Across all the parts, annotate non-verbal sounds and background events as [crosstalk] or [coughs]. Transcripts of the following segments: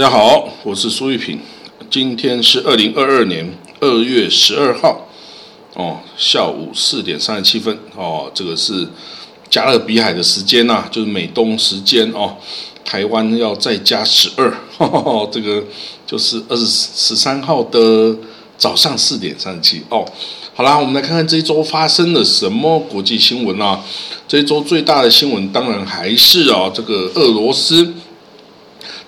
大家好，我是苏玉平。今天是二零二二年二月十二号，哦，下午四点三十七分，哦，这个是加勒比海的时间呐，就是美东时间哦。台湾要再加十二，[laughs] 这个就是二十十三号的早上四点三十七哦。好啦，我们来看看这一周发生了什么国际新闻啊？这一周最大的新闻当然还是啊，这个俄罗斯。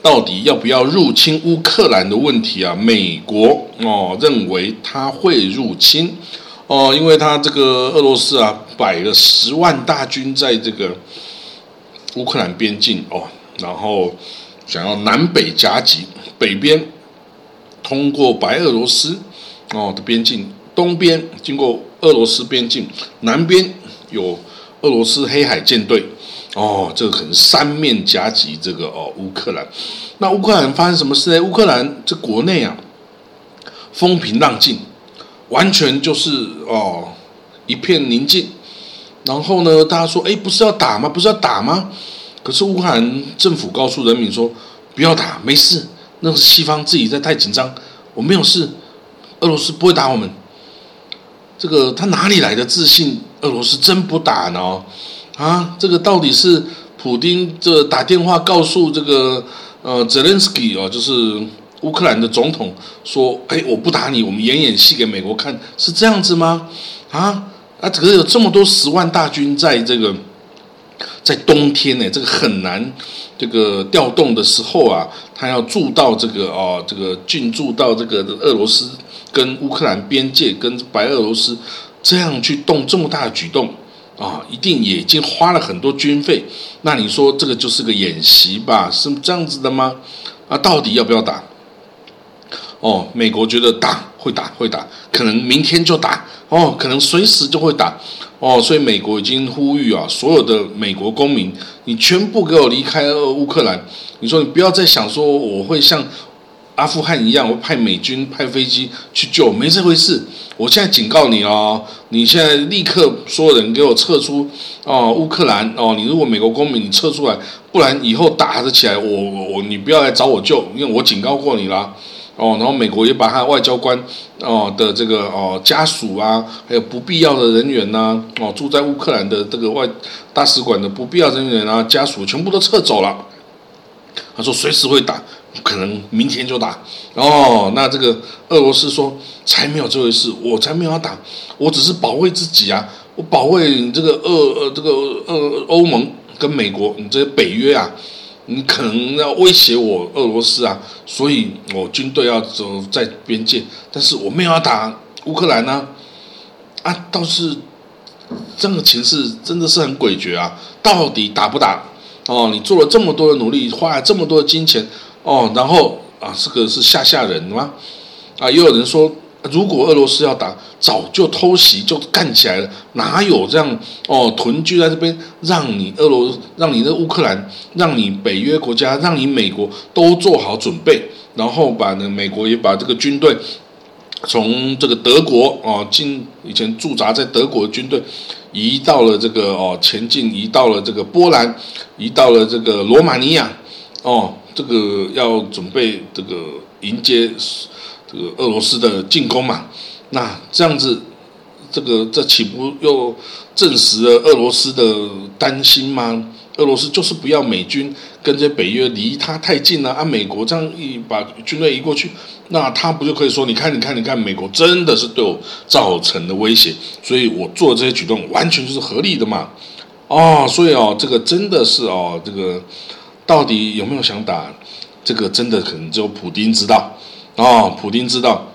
到底要不要入侵乌克兰的问题啊？美国哦认为他会入侵哦，因为他这个俄罗斯啊摆了十万大军在这个乌克兰边境哦，然后想要南北夹击，北边通过白俄罗斯哦的边境，东边经过俄罗斯边境，南边有俄罗斯黑海舰队。哦，这个可能三面夹击这个哦，乌克兰。那乌克兰发生什么事呢？乌克兰这国内啊，风平浪静，完全就是哦一片宁静。然后呢，大家说，哎，不是要打吗？不是要打吗？可是乌克兰政府告诉人民说，不要打，没事，那是西方自己在太紧张，我没有事，俄罗斯不会打我们。这个他哪里来的自信？俄罗斯真不打呢？啊，这个到底是普京这打电话告诉这个呃泽连斯基哦，就是乌克兰的总统说，哎，我不打你，我们演演戏给美国看，是这样子吗？啊啊，可是有这么多十万大军在这个在冬天呢，这个很难这个调动的时候啊，他要驻到这个哦，这个进驻到这个俄罗斯跟乌克兰边界，跟白俄罗斯这样去动这么大的举动。啊，一定也已经花了很多军费，那你说这个就是个演习吧？是这样子的吗？啊，到底要不要打？哦，美国觉得打会打会打，可能明天就打哦，可能随时就会打哦，所以美国已经呼吁啊，所有的美国公民，你全部给我离开乌克兰。你说你不要再想说我会像。阿富汗一样，我派美军派飞机去救，没这回事。我现在警告你哦，你现在立刻所有人给我撤出哦，乌克兰哦，你如果美国公民，你撤出来，不然以后打得起来，我我我你不要来找我救，因为我警告过你啦。哦，然后美国也把他外交官哦的这个哦家属啊，还有不必要的人员呐，哦住在乌克兰的这个外大使馆的不必要人员啊家属全部都撤走了。他说随时会打。可能明天就打哦，那这个俄罗斯说才没有这回事，我才没有要打，我只是保卫自己啊，我保卫你这个俄呃这个呃欧盟跟美国，你这些北约啊，你可能要威胁我俄罗斯啊，所以我军队要走在边界，但是我没有要打乌克兰呢，啊，倒是这个情势真的是很诡谲啊，到底打不打？哦，你做了这么多的努力，花了这么多的金钱。哦，然后啊，这个是吓吓人吗？啊，也有人说，如果俄罗斯要打，早就偷袭就干起来了，哪有这样哦？屯居在这边，让你俄罗，让你的乌克兰，让你北约国家，让你美国都做好准备，然后把呢美国也把这个军队从这个德国哦，进以前驻扎在德国的军队移到了这个哦前进，移到了这个波兰，移到了这个罗马尼亚哦。这个要准备这个迎接这个俄罗斯的进攻嘛？那这样子，这个这岂不又证实了俄罗斯的担心吗？俄罗斯就是不要美军跟这北约离他太近了啊！美国这样一把军队移过去，那他不就可以说：你看，你看，你看，美国真的是对我造成的威胁，所以我做这些举动完全就是合理的嘛？哦，所以哦，这个真的是哦，这个。到底有没有想打？这个真的可能只有普京知道哦，普京知道。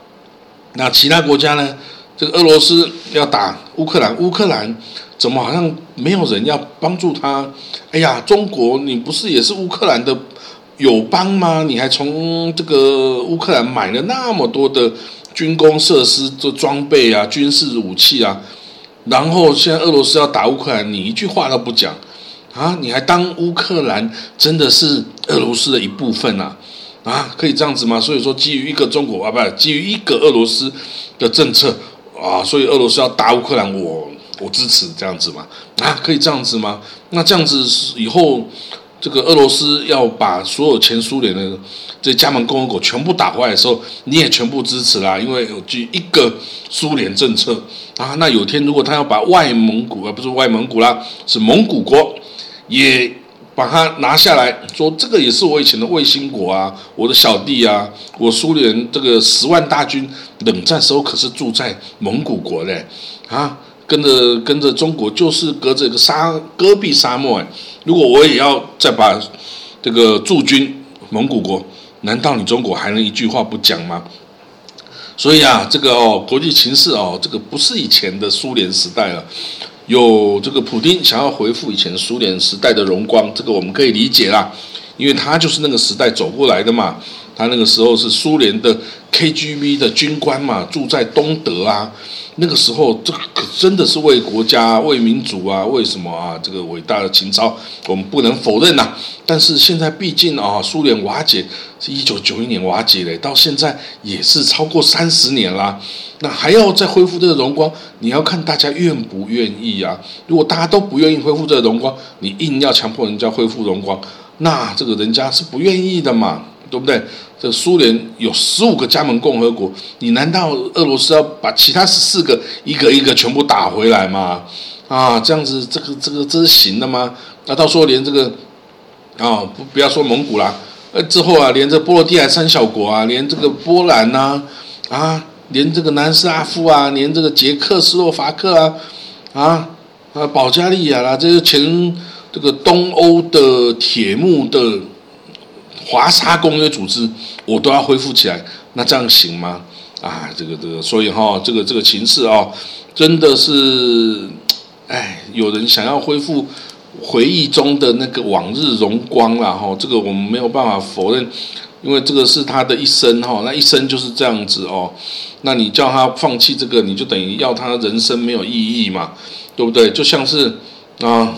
那其他国家呢？这个俄罗斯要打乌克兰，乌克兰怎么好像没有人要帮助他？哎呀，中国你不是也是乌克兰的友邦吗？你还从这个乌克兰买了那么多的军工设施、这装备啊、军事武器啊，然后现在俄罗斯要打乌克兰，你一句话都不讲。啊！你还当乌克兰真的是俄罗斯的一部分啊？啊，可以这样子吗？所以说，基于一个中国啊，不，基于一个俄罗斯的政策啊，所以俄罗斯要打乌克兰，我我支持这样子吗？啊，可以这样子吗？那这样子以后这个俄罗斯要把所有前苏联的这加盟共和国全部打坏的时候，你也全部支持啦，因为有基于一个苏联政策啊。那有天如果他要把外蒙古啊不是外蒙古啦，是蒙古国也把它拿下来，说这个也是我以前的卫星国啊，我的小弟啊，我苏联这个十万大军冷战时候可是住在蒙古国嘞啊。跟着跟着中国就是隔着一个沙戈壁沙漠哎，如果我也要再把这个驻军蒙古国，难道你中国还能一句话不讲吗？所以啊，这个哦，国际形势哦，这个不是以前的苏联时代了。有这个普丁想要回复以前苏联时代的荣光，这个我们可以理解啦，因为他就是那个时代走过来的嘛。他那个时候是苏联的 KGB 的军官嘛，住在东德啊。那个时候，这可真的是为国家、为民族啊，为什么啊？这个伟大的情操，我们不能否认呐。但是现在，毕竟啊，苏联瓦解是一九九一年瓦解嘞，到现在也是超过三十年啦。那还要再恢复这个荣光，你要看大家愿不愿意啊。如果大家都不愿意恢复这个荣光，你硬要强迫人家恢复荣光，那这个人家是不愿意的嘛。对不对？这苏联有十五个加盟共和国，你难道俄罗斯要把其他十四个一个一个全部打回来吗？啊，这样子，这个这个这是行的吗？那到时候连这个啊，不不要说蒙古啦，呃，之后啊，连这波罗的海三小国啊，连这个波兰呐，啊，连这个南斯拉夫啊，连这个捷克斯洛伐克啊，啊啊，保加利亚啦，这些前这个东欧的铁幕的。华沙公约组织，我都要恢复起来，那这样行吗？啊，这个这个，所以哈，这个这个情势啊，真的是，哎，有人想要恢复回忆中的那个往日荣光了哈，这个我们没有办法否认，因为这个是他的一生哈，那一生就是这样子哦，那你叫他放弃这个，你就等于要他人生没有意义嘛，对不对？就像是啊。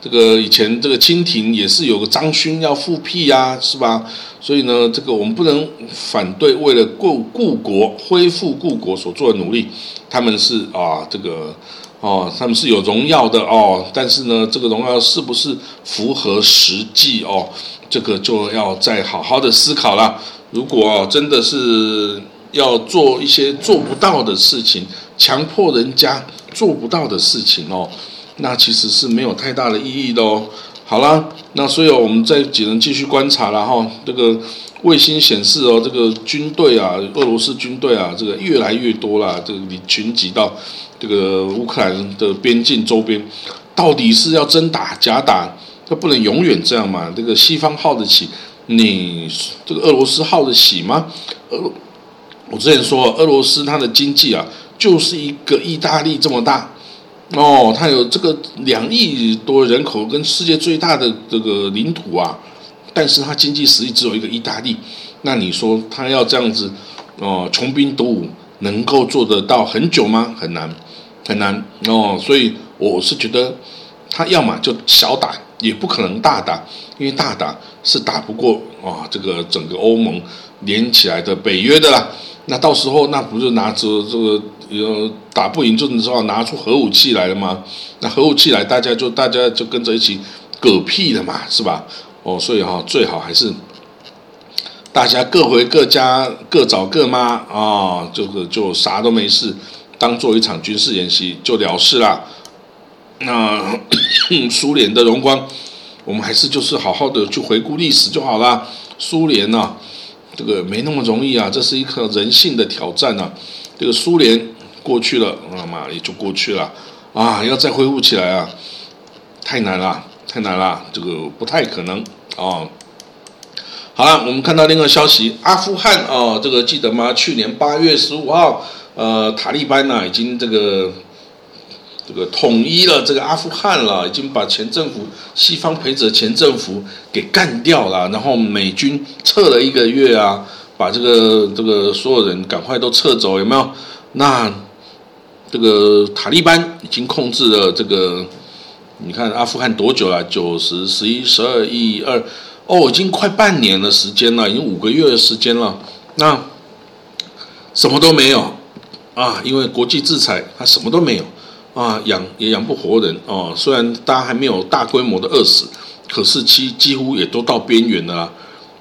这个以前这个清廷也是有个张勋要复辟呀，是吧？所以呢，这个我们不能反对为了故故国恢复故国所做的努力，他们是啊，这个哦，他们是有荣耀的哦。但是呢，这个荣耀是不是符合实际哦？这个就要再好好的思考了。如果真的是要做一些做不到的事情，强迫人家做不到的事情哦。那其实是没有太大的意义的哦。好了，那所以我们再只能继续观察了哈。这个卫星显示哦，这个军队啊，俄罗斯军队啊，这个越来越多了，这个你群集到这个乌克兰的边境周边，到底是要真打假打？它不能永远这样嘛？这个西方耗得起，你这个俄罗斯耗得起吗？俄，我之前说俄罗斯它的经济啊，就是一个意大利这么大。哦，它有这个两亿多人口，跟世界最大的这个领土啊，但是它经济实力只有一个意大利，那你说它要这样子哦，穷兵黩武，能够做得到很久吗？很难，很难哦。所以我是觉得，他要么就小打，也不可能大打，因为大打是打不过啊，这个整个欧盟连起来的北约的啦。那到时候那不是拿着这个？有打不赢，就只好拿出核武器来了吗？那核武器来，大家就大家就跟着一起嗝屁了嘛，是吧？哦，所以哈，最好还是大家各回各家，各找各妈啊，这个就啥都没事，当做一场军事演习就了事啦。那 [coughs] 苏联的荣光，我们还是就是好好的去回顾历史就好啦。苏联呢，这个没那么容易啊，这是一颗人性的挑战啊。这个苏联。过去了，那么也就过去了啊！要再恢复起来啊，太难了，太难了，这个不太可能啊。好了，我们看到另一个消息，阿富汗啊，这个记得吗？去年八月十五号，呃，塔利班呢已经这个这个统一了这个阿富汗了，已经把前政府西方陪着前政府给干掉了，然后美军撤了一个月啊，把这个这个所有人赶快都撤走，有没有？那。这个塔利班已经控制了这个，你看阿富汗多久了？九十、十一、十二、一、二，哦，已经快半年的时间了，已经五个月的时间了。那什么都没有啊，因为国际制裁，他什么都没有啊，养也养不活人哦。虽然大家还没有大规模的饿死，可是几几乎也都到边缘了啦，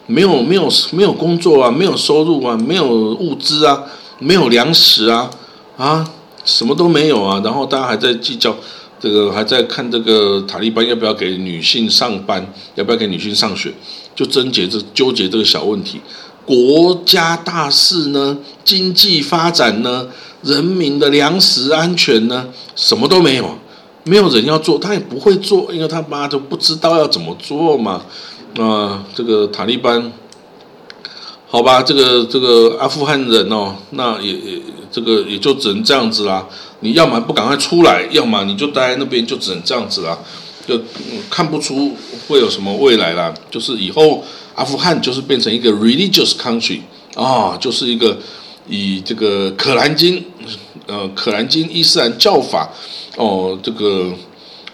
没有没有没有工作啊，没有收入啊，没有物资啊，没有粮食啊，啊，什么都没有啊，然后大家还在计较这个，还在看这个塔利班要不要给女性上班，要不要给女性上学，就纠结这纠结这个小问题。国家大事呢，经济发展呢，人民的粮食安全呢，什么都没有，没有人要做，他也不会做，因为他妈就不知道要怎么做嘛。啊，这个塔利班，好吧，这个这个阿富汗人哦，那也也这个也就只能这样子啦。你要么不赶快出来，要么你就待在那边，就只能这样子啦。就看不出会有什么未来啦，就是以后。阿富汗就是变成一个 religious country 啊，就是一个以这个可兰经，呃，可兰经伊斯兰教法哦，这个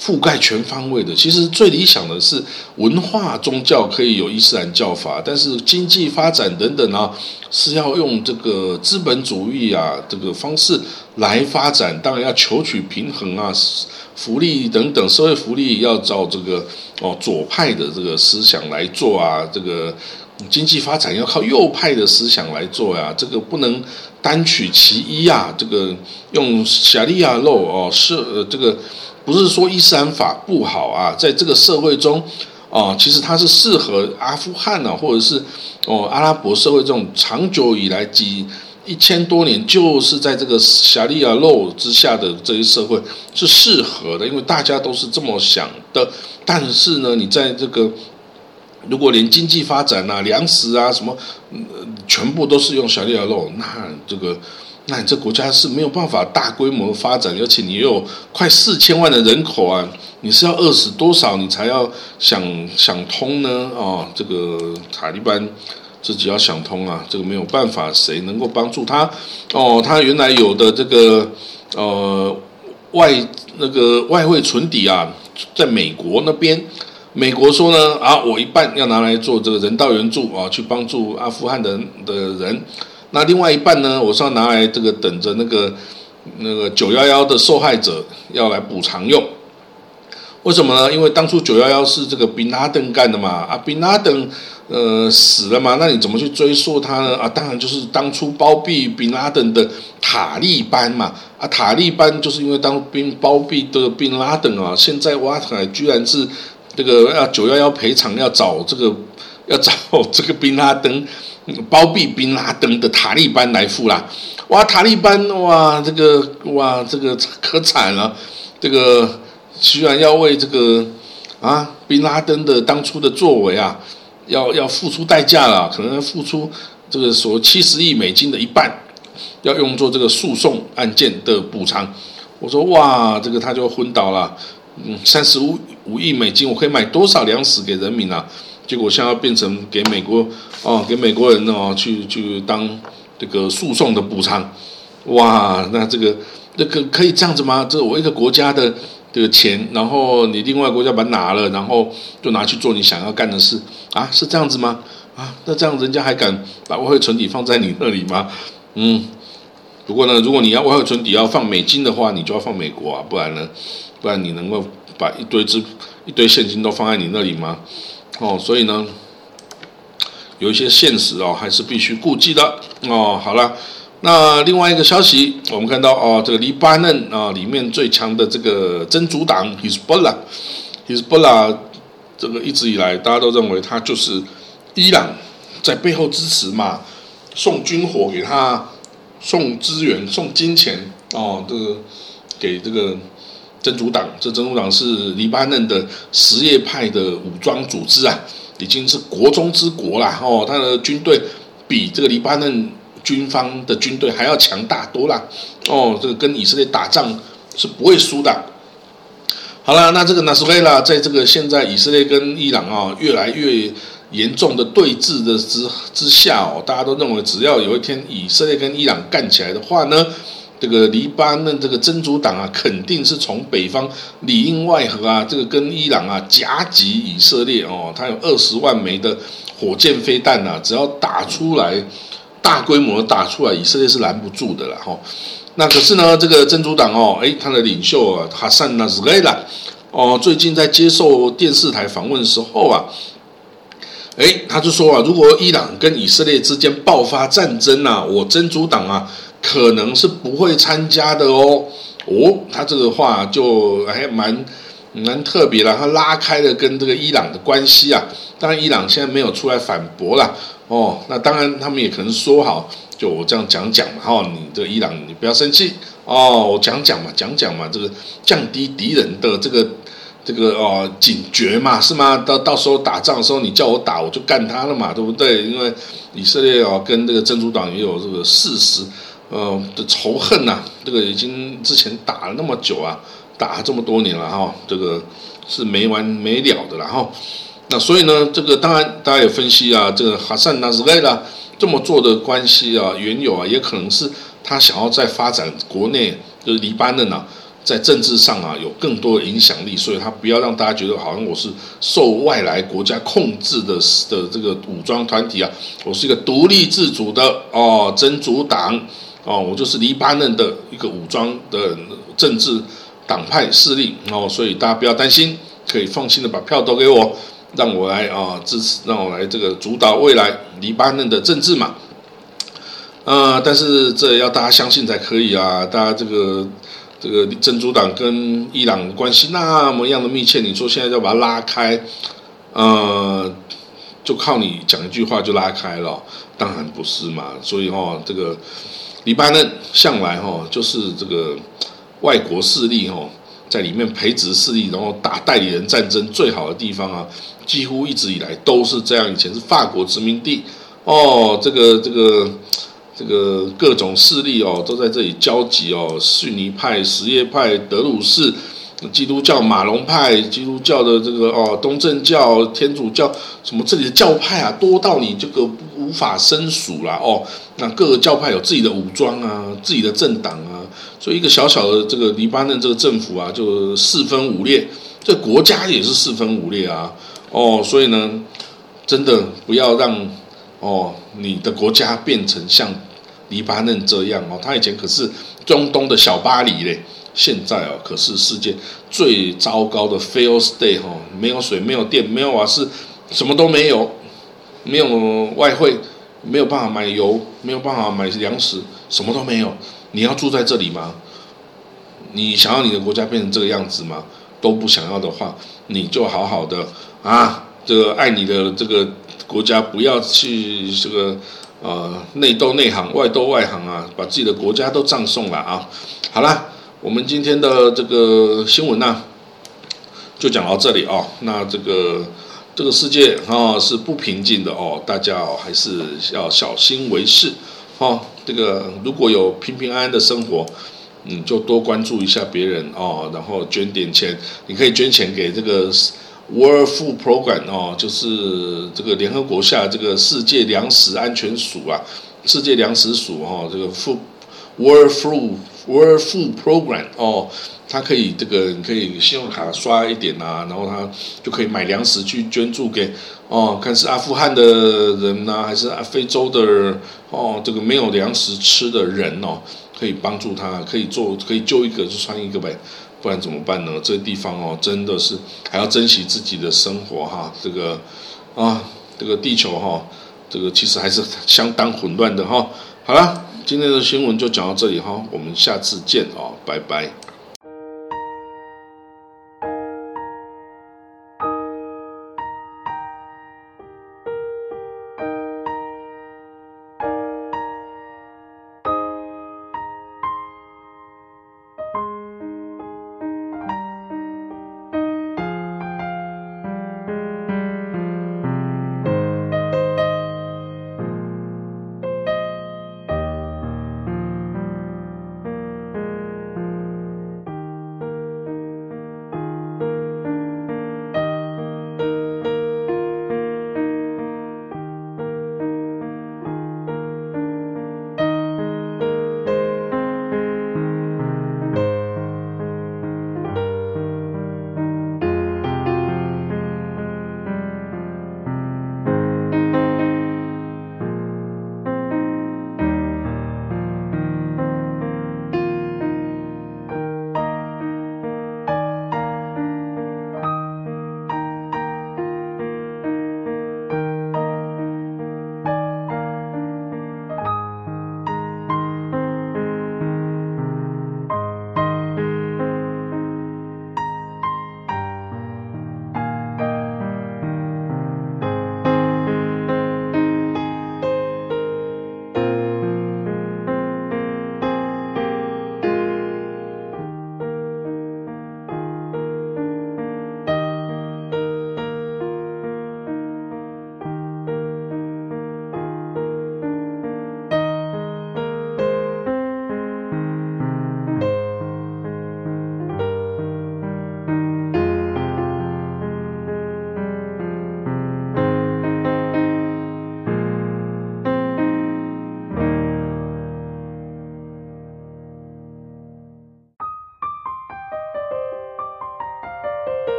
覆盖全方位的。其实最理想的是文化宗教可以有伊斯兰教法，但是经济发展等等啊，是要用这个资本主义啊这个方式来发展。当然要求取平衡啊。福利等等，社会福利要照这个哦左派的这个思想来做啊，这个经济发展要靠右派的思想来做呀，这个不能单取其一啊，这个用夏利亚肉哦是呃这个不是说伊斯兰法不好啊，在这个社会中哦，其实它是适合阿富汗啊，或者是哦阿拉伯社会这种长久以来几。一千多年就是在这个夏利亚肉之下的这些社会是适合的，因为大家都是这么想的。但是呢，你在这个如果连经济发展啊、粮食啊什么，全部都是用夏利亚肉，那这个那你这国家是没有办法大规模发展，而且你有快四千万的人口啊，你是要饿死多少你才要想想通呢？哦，这个塔利班。自己要想通啊，这个没有办法，谁能够帮助他？哦，他原来有的这个呃外那个外汇存底啊，在美国那边，美国说呢啊，我一半要拿来做这个人道援助啊，去帮助阿富汗的的人，那另外一半呢，我是要拿来这个等着那个那个九幺幺的受害者要来补偿用。为什么呢？因为当初九幺幺是这个宾拉登干的嘛，啊，宾拉登。呃，死了嘛？那你怎么去追溯他呢？啊，当然就是当初包庇宾拉登的塔利班嘛。啊，塔利班就是因为当兵包庇的宾拉登啊，现在挖出来居然是这个要九幺幺赔偿，要找这个要找这个宾拉登包庇宾拉登的塔利班来付啦。哇，塔利班哇，这个哇，这个可惨了，这个居然要为这个啊宾拉登的当初的作为啊。要要付出代价了，可能要付出这个所七十亿美金的一半，要用作这个诉讼案件的补偿。我说哇，这个他就昏倒了。嗯，三十五五亿美金，我可以买多少粮食给人民啊？结果现在变成给美国哦，给美国人哦去去当这个诉讼的补偿。哇，那这个这个可以这样子吗？这我一个国家的。这个钱，然后你另外国家把它拿了，然后就拿去做你想要干的事啊？是这样子吗？啊，那这样人家还敢把外汇存底放在你那里吗？嗯，不过呢，如果你要外汇存底要放美金的话，你就要放美国啊，不然呢，不然你能够把一堆资一堆现金都放在你那里吗？哦，所以呢，有一些现实哦，还是必须顾忌的哦。好了。那另外一个消息，我们看到哦，这个黎巴嫩啊里面最强的这个真主党 Hezbollah，Hezbollah 这个一直以来大家都认为他就是伊朗在背后支持嘛，送军火给他，送资源、送金钱哦，这个给这个真主党，这真主党是黎巴嫩的什叶派的武装组织啊，已经是国中之国啦哦，他的军队比这个黎巴嫩。军方的军队还要强大多了哦，这个跟以色列打仗是不会输的。好了，那这个纳斯维拉在这个现在以色列跟伊朗啊越来越严重的对峙的之之下哦，大家都认为只要有一天以色列跟伊朗干起来的话呢，这个黎巴嫩这个真主党啊肯定是从北方里应外合啊，这个跟伊朗啊夹击以色列哦，他有二十万枚的火箭飞弹呐，只要打出来。大规模打出来，以色列是拦不住的了哈。那可是呢，这个真主党哦，哎，他的领袖啊，哈桑纳斯盖拉哦，最近在接受电视台访问的时候啊，哎，他就说啊，如果伊朗跟以色列之间爆发战争啊，我真主党啊可能是不会参加的哦。哦，他这个话就还蛮蛮特别了，他拉开了跟这个伊朗的关系啊。当然，伊朗现在没有出来反驳了。哦，那当然，他们也可能说好，就我这样讲讲嘛。哈，你这个伊朗，你不要生气哦，我讲讲嘛，讲讲嘛，这个降低敌人的这个这个哦警觉嘛，是吗？到到时候打仗的时候，你叫我打，我就干他了嘛，对不对？因为以色列哦跟这个真主党也有这个事实呃的仇恨呐，这个已经之前打了那么久啊，打了这么多年了哈，这个是没完没了的，然后。那所以呢，这个当然大家也分析啊，这个哈桑纳斯雷拉这么做的关系啊，缘由啊，也可能是他想要在发展国内，就是黎巴嫩啊，在政治上啊有更多的影响力，所以他不要让大家觉得好像我是受外来国家控制的的这个武装团体啊，我是一个独立自主的哦真主党哦，我就是黎巴嫩的一个武装的政治党派势力哦，所以大家不要担心，可以放心的把票投给我。让我来啊支持，让我来这个主导未来黎巴嫩的政治嘛，呃，但是这要大家相信才可以啊！大家这个这个真主党跟伊朗关系那么样的密切，你说现在要把它拉开，呃，就靠你讲一句话就拉开了？当然不是嘛！所以哦，这个黎巴嫩向来哈就是这个外国势力哈。在里面培植势力，然后打代理人战争最好的地方啊，几乎一直以来都是这样。以前是法国殖民地哦，这个这个这个各种势力哦都在这里交集哦，逊尼派、什叶派、德鲁士、基督教、马龙派、基督教的这个哦东正教、天主教什么这里的教派啊，多到你这个无法申数啦哦。那各个教派有自己的武装啊，自己的政党啊。所以一个小小的这个黎巴嫩这个政府啊，就四分五裂，这国家也是四分五裂啊。哦，所以呢，真的不要让哦你的国家变成像黎巴嫩这样哦。他以前可是中东的小巴黎嘞，现在哦可是世界最糟糕的 fail state 哈，没有水，没有电，没有瓦斯，什么都没有，没有外汇，没有办法买油，没有办法买粮食，什么都没有。你要住在这里吗？你想要你的国家变成这个样子吗？都不想要的话，你就好好的啊，这个爱你的这个国家，不要去这个呃内斗内行，外斗外行啊，把自己的国家都葬送了啊！好了，我们今天的这个新闻呢，就讲到这里哦。那这个这个世界啊是不平静的哦，大家哦还是要小心为是哦。这个如果有平平安安的生活，你就多关注一下别人哦，然后捐点钱，你可以捐钱给这个 World Food Program 哦，就是这个联合国下这个世界粮食安全署啊，世界粮食署哈，这个 Food World Food World Food Program 哦。他可以这个，你可以信用卡刷一点啊，然后他就可以买粮食去捐助给哦，看是阿富汗的人呐，还是非洲的哦，这个没有粮食吃的人哦，可以帮助他，可以做，可以救一个就穿一个呗，不然怎么办呢？这个地方哦，真的是还要珍惜自己的生活哈，这个啊，这个地球哈，这个其实还是相当混乱的哈。好了，今天的新闻就讲到这里哈，我们下次见哦，拜拜。